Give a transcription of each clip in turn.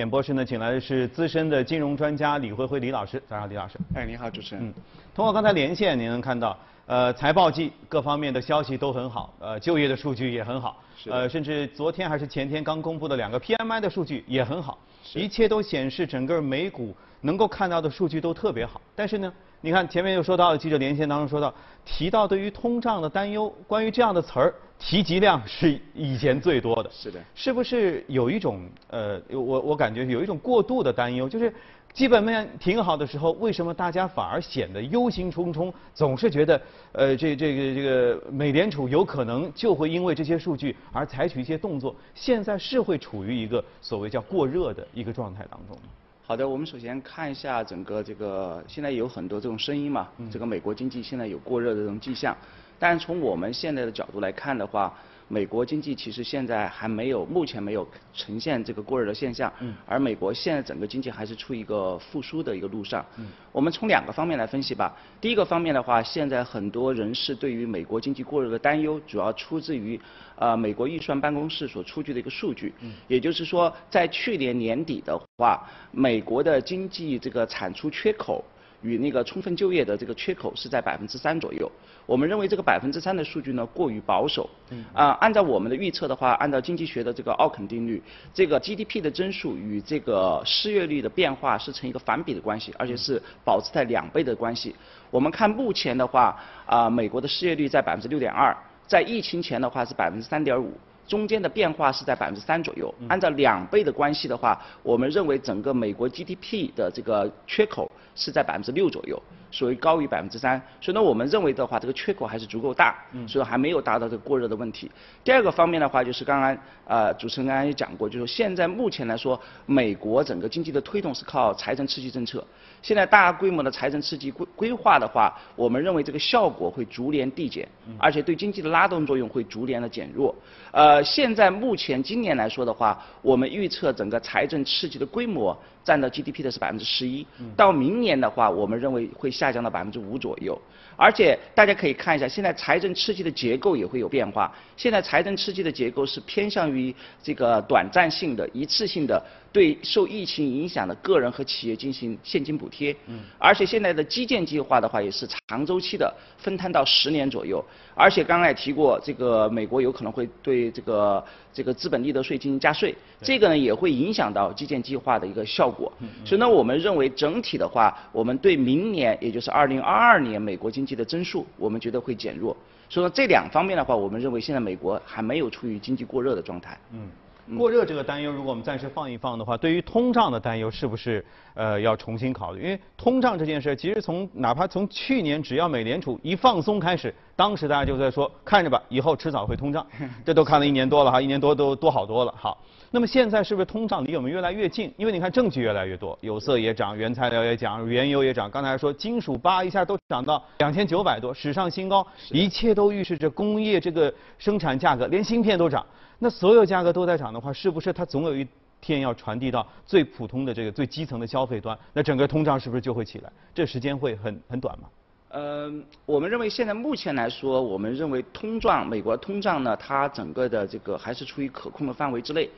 演播室呢，请来的是资深的金融专家李辉辉李老师。早上，李老师。哎，你好，主持人。嗯，通过刚才连线，您能看到，呃，财报季各方面的消息都很好，呃，就业的数据也很好，呃，甚至昨天还是前天刚公布的两个 PMI 的数据也很好，一切都显示整个美股能够看到的数据都特别好。但是呢，你看前面又说到记者连线当中说到，提到对于通胀的担忧，关于这样的词儿。提及量是以前最多的，是的，是不是有一种呃，我我感觉有一种过度的担忧，就是基本面挺好的时候，为什么大家反而显得忧心忡忡，总是觉得呃，这这个这个美联储有可能就会因为这些数据而采取一些动作，现在是会处于一个所谓叫过热的一个状态当中吗？好的，我们首先看一下整个这个现在有很多这种声音嘛，这个美国经济现在有过热的这种迹象。但从我们现在的角度来看的话，美国经济其实现在还没有，目前没有呈现这个过热的现象。嗯。而美国现在整个经济还是处于一个复苏的一个路上。嗯。我们从两个方面来分析吧。第一个方面的话，现在很多人士对于美国经济过热的担忧，主要出自于呃美国预算办公室所出具的一个数据。嗯。也就是说，在去年年底的话，美国的经济这个产出缺口。与那个充分就业的这个缺口是在百分之三左右，我们认为这个百分之三的数据呢过于保守。啊，按照我们的预测的话，按照经济学的这个奥肯定律，这个 GDP 的增速与这个失业率的变化是成一个反比的关系，而且是保持在两倍的关系。我们看目前的话，啊，美国的失业率在百分之六点二，在疫情前的话是百分之三点五。中间的变化是在百分之三左右，按照两倍的关系的话，我们认为整个美国 GDP 的这个缺口是在百分之六左右。属于高于百分之三，所以呢，我们认为的话，这个缺口还是足够大，所以还没有达到这个过热的问题。第二个方面的话，就是刚刚呃主持人刚刚也讲过，就是现在目前来说，美国整个经济的推动是靠财政刺激政策。现在大规模的财政刺激规规划的话，我们认为这个效果会逐年递减，而且对经济的拉动作用会逐年的减弱。呃，现在目前今年来说的话，我们预测整个财政刺激的规模。占到 GDP 的是百分之十一，到明年的话，我们认为会下降到百分之五左右。而且大家可以看一下，现在财政刺激的结构也会有变化。现在财政刺激的结构是偏向于这个短暂性的、一次性的，对受疫情影响的个人和企业进行现金补贴。嗯。而且现在的基建计划的话，也是长周期的，分摊到十年左右。而且刚才也提过，这个美国有可能会对这个这个资本利得税进行加税，这个呢也会影响到基建计划的一个效果。所以呢，我们认为整体的话，我们对明年，也就是二零二二年美国经济的增速，我们觉得会减弱。所以说这两方面的话，我们认为现在美国还没有处于经济过热的状态。嗯。过热这个担忧，如果我们暂时放一放的话，对于通胀的担忧是不是呃要重新考虑？因为通胀这件事，其实从哪怕从去年只要美联储一放松开始，当时大家就在说看着吧，以后迟早会通胀。这都看了一年多了哈，一年多都多好多了。好，那么现在是不是通胀离我们越来越近？因为你看证据越来越多，有色也涨，原材料也涨，原油也涨。刚才说金属八一下都涨到两千九百多，史上新高，一切都预示着工业这个生产价格，连芯片都涨。那所有价格都在涨的话，是不是它总有一天要传递到最普通的这个最基层的消费端？那整个通胀是不是就会起来？这时间会很很短吗？呃，我们认为现在目前来说，我们认为通胀，美国通胀呢，它整个的这个还是处于可控的范围之内。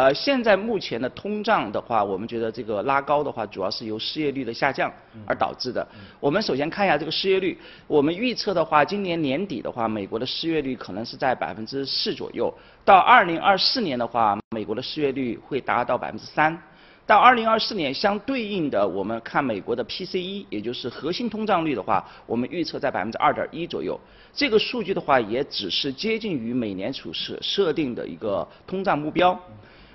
呃，现在目前的通胀的话，我们觉得这个拉高的话，主要是由失业率的下降而导致的。我们首先看一下这个失业率，我们预测的话，今年年底的话，美国的失业率可能是在百分之四左右；到二零二四年的话，美国的失业率会达到百分之三；到二零二四年相对应的，我们看美国的 PCE，也就是核心通胀率的话，我们预测在百分之二点一左右。这个数据的话，也只是接近于美联储设设定的一个通胀目标。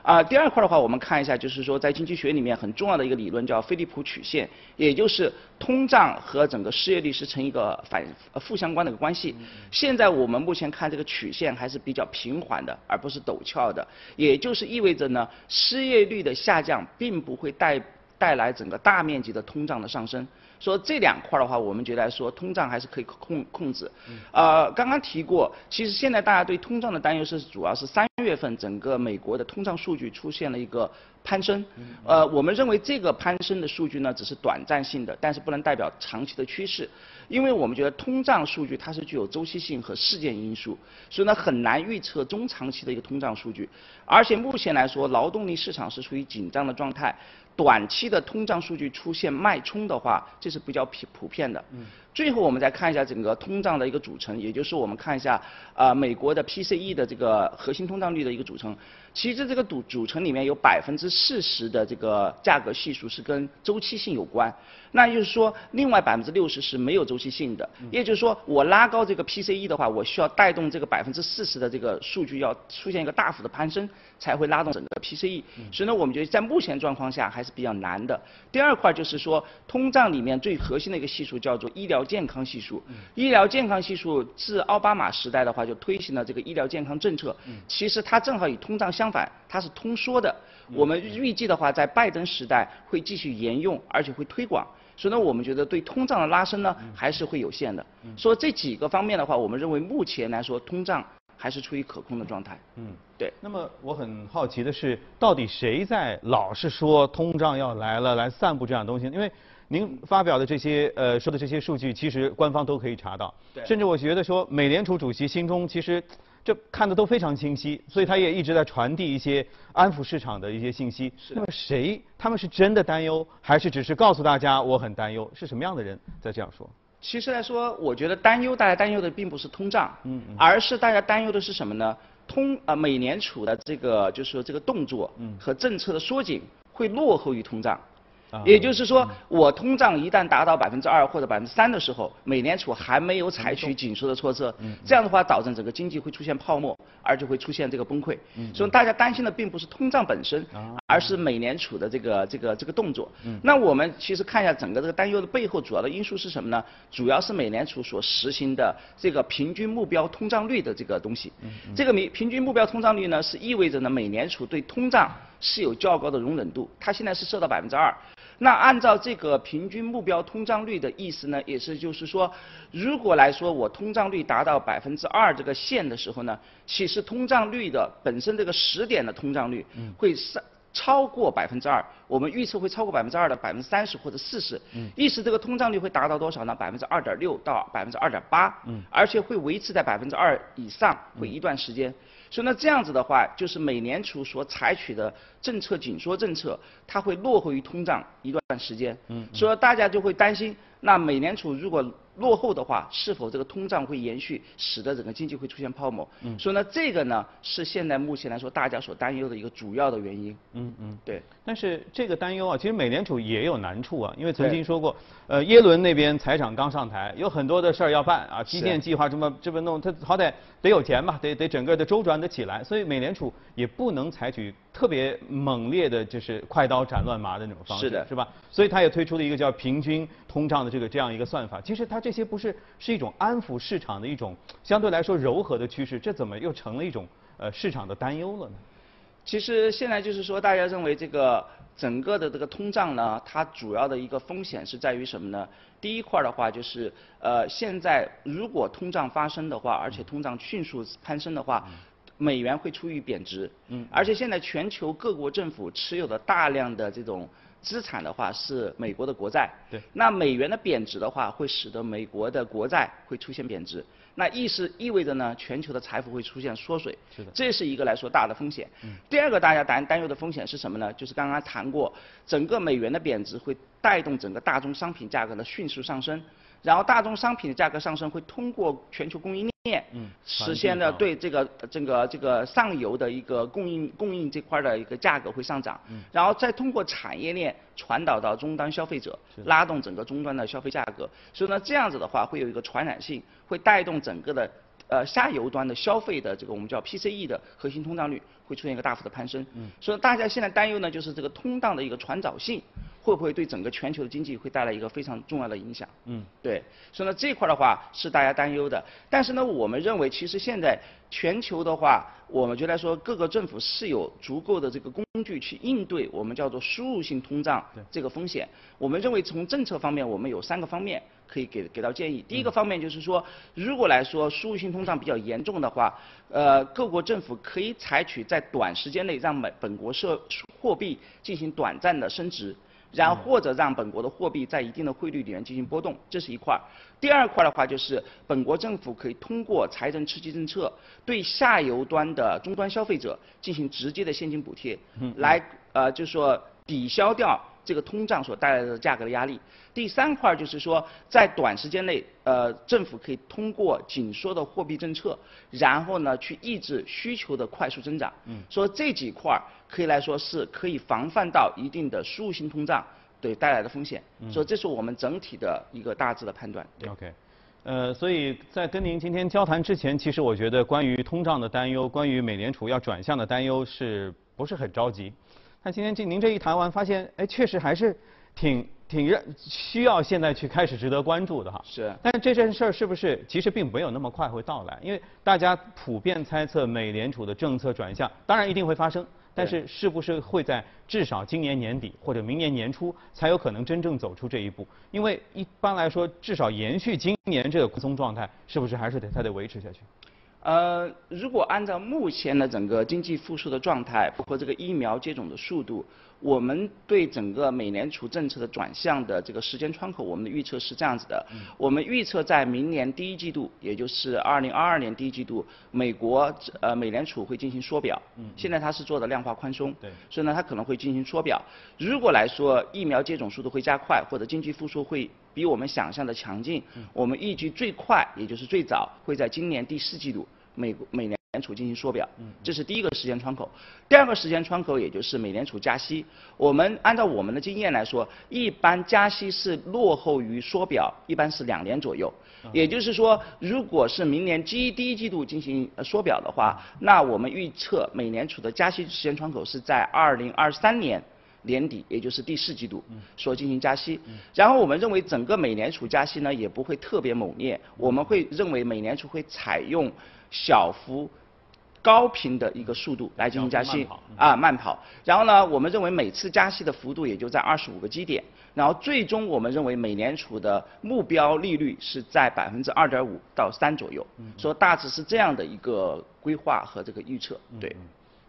啊，第二块的话，我们看一下，就是说在经济学里面很重要的一个理论叫菲利普曲线，也就是通胀和整个失业率是成一个反负相关的一个关系。现在我们目前看这个曲线还是比较平缓的，而不是陡峭的，也就是意味着呢，失业率的下降并不会带带来整个大面积的通胀的上升。说这两块的话，我们觉得说通胀还是可以控控制。呃，刚刚提过，其实现在大家对通胀的担忧是主要是三月份整个美国的通胀数据出现了一个攀升。呃，我们认为这个攀升的数据呢，只是短暂性的，但是不能代表长期的趋势。因为我们觉得通胀数据它是具有周期性和事件因素，所以呢很难预测中长期的一个通胀数据。而且目前来说，劳动力市场是处于紧张的状态，短期的通胀数据出现脉冲的话，这是比较普普遍的。最后我们再看一下整个通胀的一个组成，也就是我们看一下啊美国的 PCE 的这个核心通胀率的一个组成。其实这个组组成里面有百分之四十的这个价格系数是跟周期性有关，那就是说另外百分之六十是没有周期性的。也就是说我拉高这个 PCE 的话，我需要带动这个百分之四十的这个数据要出现一个大幅的攀升，才会拉动整个 PCE。所以呢，我们觉得在目前状况下还是比较难的。第二块就是说通胀里面最核心的一个系数叫做医疗。健康系数，医疗健康系数自奥巴马时代的话就推行了这个医疗健康政策，其实它正好与通胀相反，它是通缩的。我们预计的话，在拜登时代会继续沿用，而且会推广。所以呢，我们觉得对通胀的拉升呢还是会有限的。说这几个方面的话，我们认为目前来说通胀还是处于可控的状态。嗯，对。那么我很好奇的是，到底谁在老是说通胀要来了，来散布这样东西？因为您发表的这些呃说的这些数据，其实官方都可以查到，甚至我觉得说美联储主席心中其实这看的都非常清晰，所以他也一直在传递一些安抚市场的一些信息。那么谁他们是真的担忧，还是只是告诉大家我很担忧？是什么样的人在这样说？其实来说，我觉得担忧大家担忧的并不是通胀，嗯，而是大家担忧的是什么呢？通啊美联储的这个就是说这个动作和政策的缩紧会落后于通胀。也就是说，我通胀一旦达到百分之二或者百分之三的时候，美联储还没有采取紧缩的措施，这样的话，导致整个经济会出现泡沫，而就会出现这个崩溃。所以大家担心的并不是通胀本身，而是美联储的这个这个这个动作。那我们其实看一下整个这个担忧的背后主要的因素是什么呢？主要是美联储所实行的这个平均目标通胀率的这个东西。这个平平均目标通胀率呢，是意味着呢，美联储对通胀是有较高的容忍度，它现在是设到百分之二。那按照这个平均目标通胀率的意思呢，也是就是说，如果来说我通胀率达到百分之二这个线的时候呢，其实通胀率的本身这个时点的通胀率会上超过百分之二，我们预测会超过百分之二的百分之三十或者四十，意思这个通胀率会达到多少呢？百分之二点六到百分之二点八，嗯而且会维持在百分之二以上，会一段时间。所以呢，这样子的话，就是美联储所采取的政策紧缩政策，它会落后于通胀一段时间。嗯，所以大家就会担心，那美联储如果落后的话，是否这个通胀会延续，使得整个经济会出现泡沫？嗯，所以呢，这个呢是现在目前来说大家所担忧的一个主要的原因。嗯嗯，对。但是这个担忧啊，其实美联储也有难处啊，因为曾经说过，呃，耶伦那边财长刚上台，有很多的事儿要办啊，基建计划这么这么弄，他好歹得有钱嘛，得得整个的周转得起来，所以美联储也不能采取特别猛烈的，就是快刀斩乱麻的那种方式，是的，是吧？所以他也推出了一个叫平均通胀的这个这样一个算法。其实它这些不是是一种安抚市场的一种相对来说柔和的趋势，这怎么又成了一种呃市场的担忧了呢？其实现在就是说，大家认为这个整个的这个通胀呢，它主要的一个风险是在于什么呢？第一块的话就是，呃，现在如果通胀发生的话，而且通胀迅速攀升的话，美元会处于贬值。嗯。而且现在全球各国政府持有的大量的这种资产的话是美国的国债。对。那美元的贬值的话，会使得美国的国债会出现贬值。那意思意味着呢，全球的财富会出现缩水，是的，这是一个来说大的风险。嗯。第二个大家担担忧的风险是什么呢？就是刚刚谈过，整个美元的贬值会带动整个大宗商品价格的迅速上升。然后大宗商品的价格上升会通过全球供应链，嗯，实现了对这个这个这个上游的一个供应供应这块的一个价格会上涨，嗯，然后再通过产业链传导到终端消费者，拉动整个终端的消费价格，所以呢这样子的话会有一个传染性，会带动整个的呃下游端的消费的这个我们叫 PCE 的核心通胀率会出现一个大幅的攀升，嗯，所以大家现在担忧呢就是这个通胀的一个传导性。会不会对整个全球的经济会带来一个非常重要的影响？嗯，对，所以呢这块的话是大家担忧的。但是呢，我们认为其实现在全球的话，我们觉得说各个政府是有足够的这个工具去应对我们叫做输入性通胀这个风险。我们认为从政策方面，我们有三个方面。可以给给到建议。第一个方面就是说，如果来说输入性通胀比较严重的话，呃，各国政府可以采取在短时间内让美本国社货币进行短暂的升值。然后或者让本国的货币在一定的汇率里面进行波动，这是一块儿。第二块的话就是本国政府可以通过财政刺激政策对下游端的终端消费者进行直接的现金补贴，来呃就是说抵消掉。这个通胀所带来的价格的压力。第三块就是说，在短时间内，呃，政府可以通过紧缩的货币政策，然后呢，去抑制需求的快速增长。嗯。说这几块可以来说是可以防范到一定的输入性通胀对带来的风险。嗯。所以这是我们整体的一个大致的判断。对 OK。呃，所以在跟您今天交谈之前，其实我觉得关于通胀的担忧，关于美联储要转向的担忧，是不是很着急？那今天这您这一谈完，发现哎，确实还是挺挺让需要现在去开始值得关注的哈。是。但是这件事儿是不是其实并没有那么快会到来？因为大家普遍猜测美联储的政策转向，当然一定会发生，但是是不是会在至少今年年底或者明年年初才有可能真正走出这一步？因为一般来说，至少延续今年这个宽松状态，是不是还是得它得维持下去？呃，如果按照目前的整个经济复苏的状态，包括这个疫苗接种的速度，我们对整个美联储政策的转向的这个时间窗口，我们的预测是这样子的。我们预测在明年第一季度，也就是二零二二年第一季度，美国呃美联储会进行缩表。现在它是做的量化宽松。对。所以呢，它可能会进行缩表。如果来说疫苗接种速度会加快，或者经济复苏会比我们想象的强劲，我们预计最快也就是最早会在今年第四季度。美国美联储进行缩表，这是第一个时间窗口。第二个时间窗口，也就是美联储加息。我们按照我们的经验来说，一般加息是落后于缩表，一般是两年左右。也就是说，如果是明年第一第一季度进行缩表的话，那我们预测美联储的加息时间窗口是在二零二三年。年底，也就是第四季度，所进行加息。然后我们认为整个美联储加息呢也不会特别猛烈，我们会认为美联储会采用小幅、高频的一个速度来进行加息，啊慢跑。然后呢，我们认为每次加息的幅度也就在二十五个基点。然后最终我们认为美联储的目标利率是在百分之二点五到三左右。说大致是这样的一个规划和这个预测，对。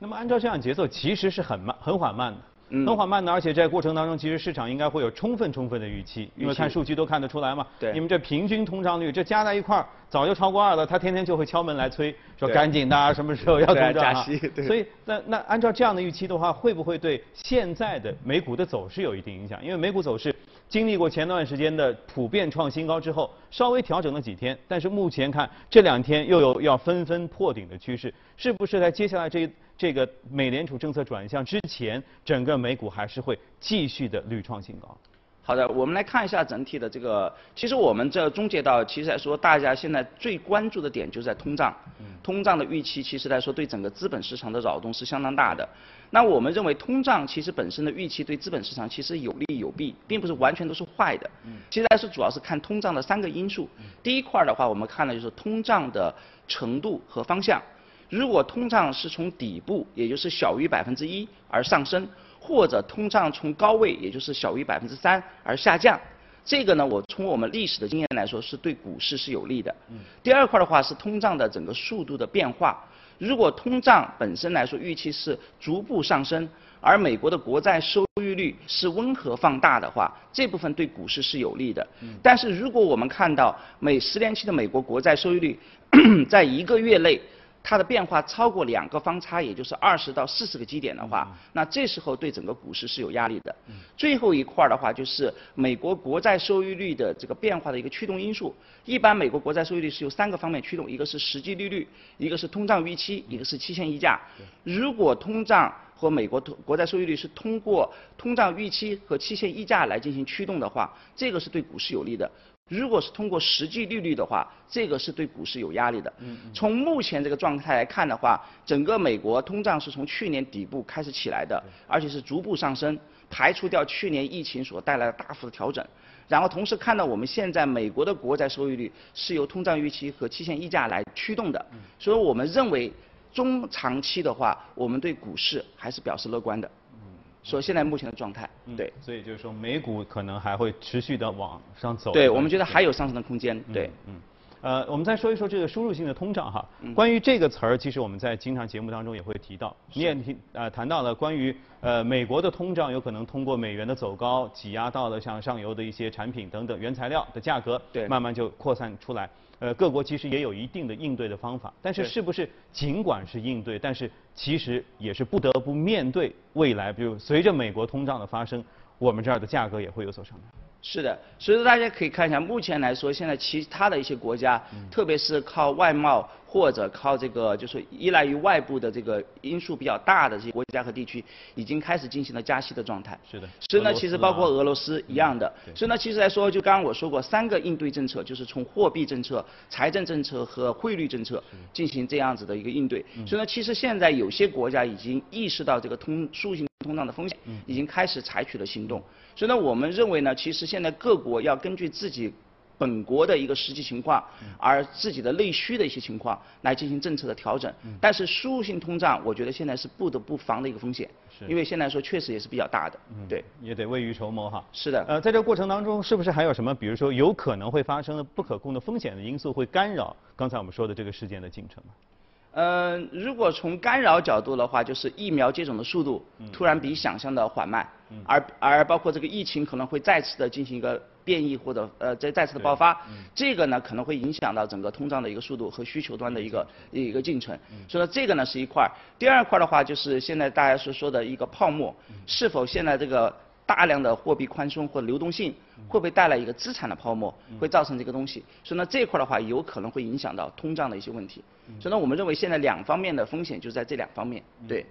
那么按照这样节奏，其实是很慢、很缓慢的。很缓慢的，而且在过程当中，其实市场应该会有充分充分的预期，因为看数据都看得出来嘛。对。你们这平均通胀率，这加在一块儿早就超过二了，他天天就会敲门来催，说赶紧的，什么时候要 通胀加息？对。所以那那按照这样的预期的话，会不会对现在的美股的走势有一定影响？因为美股走势经历过前段时间的普遍创新高之后，稍微调整了几天，但是目前看这两天又有要纷纷破顶的趋势，是不是在接下来这？这个美联储政策转向之前，整个美股还是会继续的屡创新高。好的，我们来看一下整体的这个。其实我们这终结到，其实来说，大家现在最关注的点就在通胀。通胀的预期，其实来说对整个资本市场的扰动是相当大的。那我们认为，通胀其实本身的预期对资本市场其实有利有弊，并不是完全都是坏的。其实来说，主要是看通胀的三个因素。第一块的话，我们看的就是通胀的程度和方向。如果通胀是从底部，也就是小于百分之一而上升，或者通胀从高位，也就是小于百分之三而下降，这个呢，我从我们历史的经验来说，是对股市是有利的。第二块的话是通胀的整个速度的变化。如果通胀本身来说预期是逐步上升，而美国的国债收益率是温和放大的话，这部分对股市是有利的。但是如果我们看到每十年期的美国国债收益率在一个月内，它的变化超过两个方差，也就是二十到四十个基点的话，那这时候对整个股市是有压力的。最后一块儿的话，就是美国国债收益率的这个变化的一个驱动因素。一般美国国债收益率是由三个方面驱动，一个是实际利率，一个是通胀预期，一个是期限溢价。如果通胀和美国通国债收益率是通过通胀预期和期限溢价来进行驱动的话，这个是对股市有利的。如果是通过实际利率的话，这个是对股市有压力的。从目前这个状态来看的话，整个美国通胀是从去年底部开始起来的，而且是逐步上升，排除掉去年疫情所带来的大幅的调整。然后同时看到我们现在美国的国债收益率是由通胀预期和期限溢价来驱动的，所以我们认为中长期的话，我们对股市还是表示乐观的。说现在目前的状态，对。所以就是说美股可能还会持续的往上走。对，我们觉得还有上升的空间，对。嗯。呃，我们再说一说这个输入性的通胀哈。关于这个词儿，其实我们在经常节目当中也会提到。你也提呃谈到了关于呃美国的通胀有可能通过美元的走高，挤压到了像上游的一些产品等等原材料的价格，对，慢慢就扩散出来。呃，各国其实也有一定的应对的方法，但是是不是尽管是应对，但是其实也是不得不面对未来，比如随着美国通胀的发生，我们这儿的价格也会有所上涨。是的，所以说大家可以看一下，目前来说，现在其他的一些国家，特别是靠外贸或者靠这个就是依赖于外部的这个因素比较大的这些国家和地区，已经开始进行了加息的状态。是的。所以呢，其实包括俄罗斯一样的。所以呢，其实来说，就刚刚我说过，三个应对政策，就是从货币政策、财政政策和汇率政策进行这样子的一个应对。所以呢，其实现在有些国家已经意识到这个通输性通胀的风险，已经开始采取了行动。所以呢，我们认为呢，其实现在各国要根据自己本国的一个实际情况，而自己的内需的一些情况来进行政策的调整。但是输入性通胀，我觉得现在是不得不防的一个风险，因为现在说确实也是比较大的。对，也得未雨绸缪哈。是的。呃，在这个过程当中，是不是还有什么，比如说有可能会发生的不可控的风险的因素，会干扰刚才我们说的这个事件的进程呢？嗯，如果从干扰角度的话，就是疫苗接种的速度突然比想象的缓慢，而而包括这个疫情可能会再次的进行一个变异或者呃再再次的爆发，这个呢可能会影响到整个通胀的一个速度和需求端的一个一个进程。所以说这个呢是一块，第二块的话就是现在大家所说的一个泡沫，是否现在这个。大量的货币宽松或流动性会不会带来一个资产的泡沫，会造成这个东西？所以呢，这一块的话有可能会影响到通胀的一些问题。所以呢，我们认为现在两方面的风险就在这两方面，对。